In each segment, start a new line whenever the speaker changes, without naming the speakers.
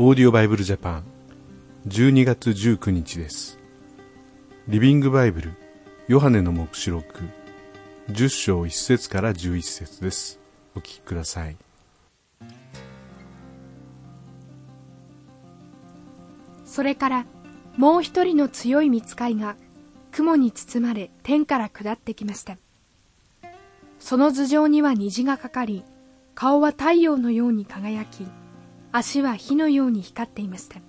オーディオバイブルジャパン12月19日です。リビングバイブルヨハネの黙示録。10章1節から11節です。お聞きください。
それからもう一人の強い見つかいが雲に包まれ天から下ってきました。その頭上には虹がかかり顔は太陽のように輝き足は火のように光っていました。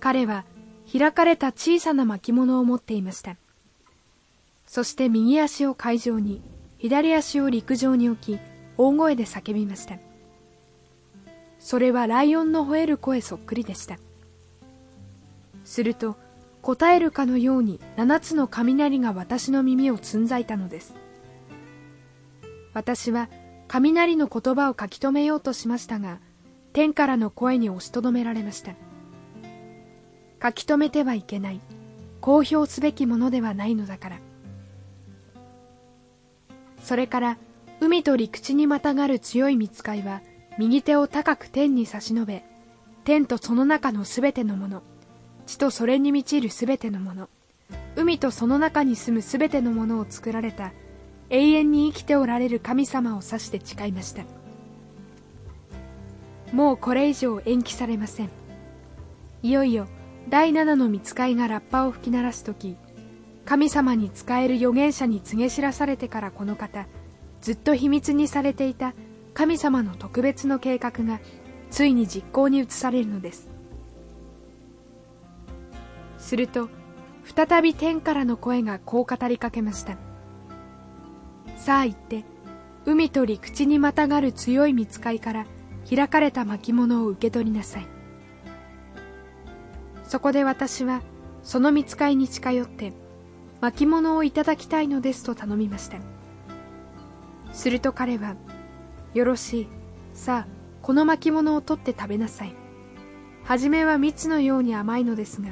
彼は開かれた小さな巻物を持っていました。そして右足を海上に左足を陸上に置き大声で叫びました。それはライオンの吠える声そっくりでした。すると答えるかのように七つの雷が私の耳をつんざいたのです。私は雷の言葉を書き留めようとしましたが天からの声に押しとどめられました。書き留めてはいけない。公表すべきものではないのだから。それから海と陸地にまたがる強い見つかいは右手を高く天に差し伸べ天とその中のすべてのもの地とそれに満ちるすべてのもの海とその中に住むすべてのものを作られた永遠に生きておられる神様を指して誓いました。もうこれ以上延期されません。いよいよ第七の見つかいがラッパを吹き鳴らす時神様に仕える預言者に告げ知らされてからこの方ずっと秘密にされていた神様の特別の計画がついに実行に移されるのです。すると再び天からの声がこう語りかけました。さあ行って海と陸地にまたがる強い見つかいから開かれた巻物を受け取りなさい。そこで私はその見つかいに近寄って巻物をいただきたいのですと頼みました。すると彼はよろしい。さあこの巻物を取って食べなさい。初めは蜜のように甘いのですが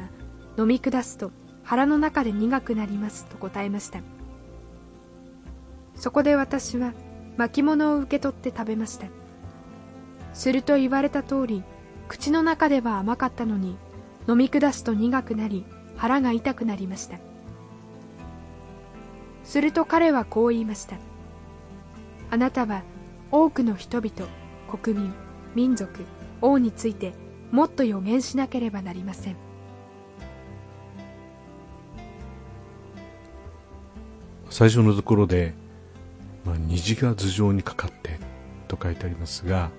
飲み下すと腹の中で苦くなりますと答えました。そこで私は巻物を受け取って食べました。すると言われた通り口の中では甘かったのに飲み下すと苦くなり腹が痛くなりました。すると彼はこう言いました。あなたは多くの人々国民民族王についてもっと予言しなければなりません。
最初のところで、まあ、虹が頭上にかかってと書いてありますが、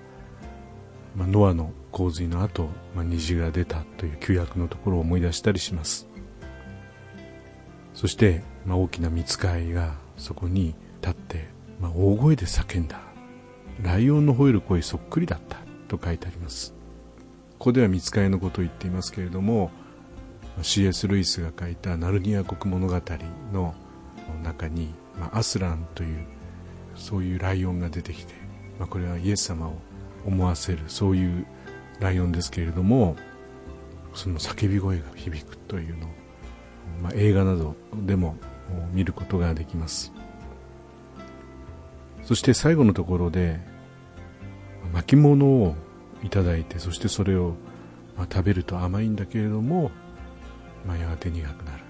まあ、ノアの洪水の後、まあ、虹が出たという旧約のところを思い出したりします。そして、まあ、大きな見つかいがそこに立って、まあ、大声で叫んだ。ライオンの吠える声そっくりだった。と書いてあります。ここでは見つかいのことを言っていますけれども C.S. ルイスが書いた「ナルニア国物語」の中に、まあ、アスランというそういうライオンが出てきて、まあ、これはイエス様を思わせるそういうライオンですけれどもその叫び声が響くというのを、まあ、映画などでも見ることができます。そして最後のところで巻物をいただいてそしてそれを、まあ、食べると甘いんだけれども、まあ、やがて苦くなる。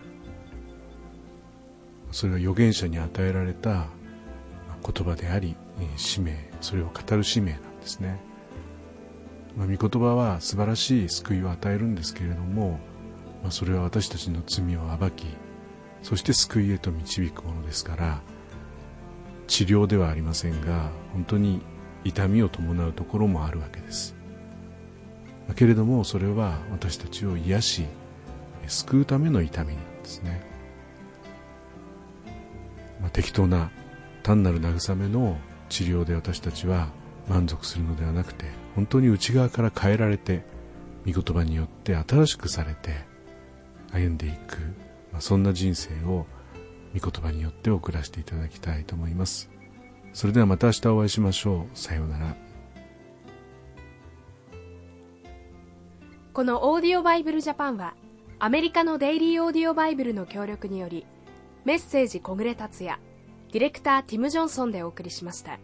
それは預言者に与えられた言葉であり使命それを語る使命なですね、ま、御言葉は素晴らしい救いを与えるんですけれども、まあ、それは私たちの罪を暴きそして救いへと導くものですから治療ではありませんが本当に痛みを伴うところもあるわけです。けれどもそれは私たちを癒し救うための痛みなんですね。まあ、適当な単なる慰めの治療で私たちは満足するのではなくて本当に内側から変えられて御言葉によって新しくされて歩んでいく、まあ、そんな人生を御言葉によって送らせていただきたいと思います。それではまた明日お会いしましょう。さようなら。
このオーディオバイブルジャパンはアメリカのデイリーオーディオバイブルの協力によりメッセージ小暮達也ディレクターティム・ジョンソンでお送りしました。